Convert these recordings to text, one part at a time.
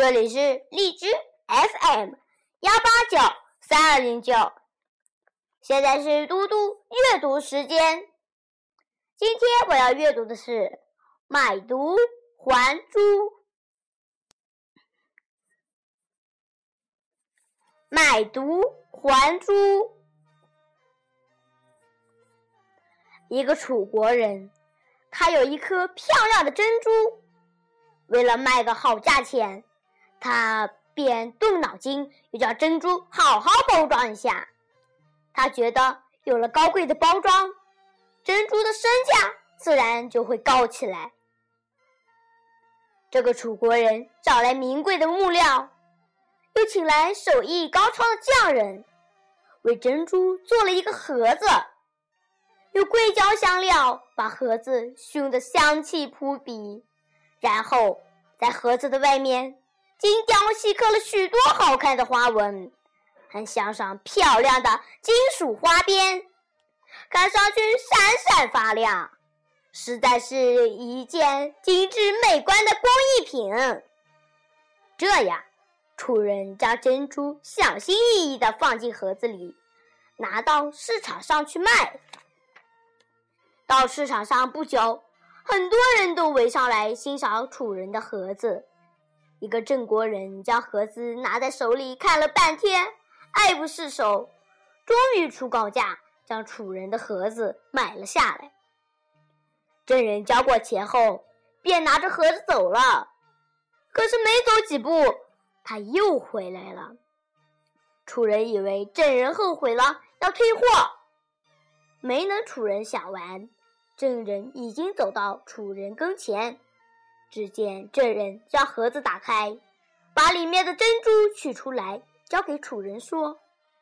这里是荔枝 FM 幺八九三二零九，现在是嘟嘟阅读时间。今天我要阅读的是《买椟还珠》。买椟还珠，一个楚国人，他有一颗漂亮的珍珠，为了卖个好价钱。他便动脑筋，又叫珍珠好好包装一下。他觉得有了高贵的包装，珍珠的身价自然就会高起来。这个楚国人找来名贵的木料，又请来手艺高超的匠人，为珍珠做了一个盒子，用硅胶香料把盒子熏得香气扑鼻，然后在盒子的外面。精雕细刻了许多好看的花纹，还镶上漂亮的金属花边，看上去闪闪发亮，实在是一件精致美观的工艺品。这样，楚人将珍珠小心翼翼地放进盒子里，拿到市场上去卖。到市场上不久，很多人都围上来欣赏楚人的盒子。一个郑国人将盒子拿在手里看了半天，爱不释手，终于出高价将楚人的盒子买了下来。郑人交过钱后，便拿着盒子走了。可是没走几步，他又回来了。楚人以为郑人后悔了，要退货，没等楚人想完，郑人已经走到楚人跟前。只见这人将盒子打开，把里面的珍珠取出来，交给楚人说：“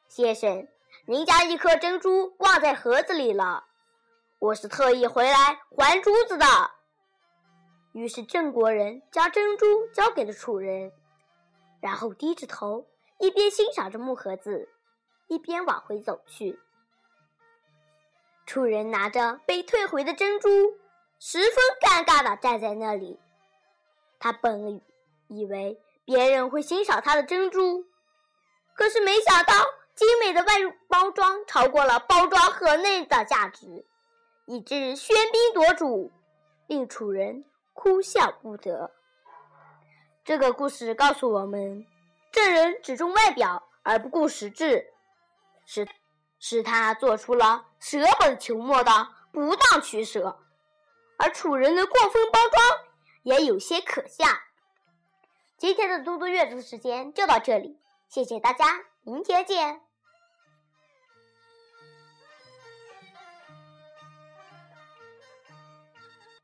先生，您家一颗珍珠忘在盒子里了，我是特意回来还珠子的。”于是郑国人将珍珠交给了楚人，然后低着头，一边欣赏着木盒子，一边往回走去。楚人拿着被退回的珍珠，十分尴尬地站在那里。他本以为别人会欣赏他的珍珠，可是没想到精美的外包装超过了包装盒内的价值，以致喧宾夺主，令楚人哭笑不得。这个故事告诉我们，这人只重外表而不顾实质，使使他做出了舍本求末的不当取舍，而楚人的过分包装。也有些可笑。今天的嘟嘟阅读时间就到这里，谢谢大家，明天见。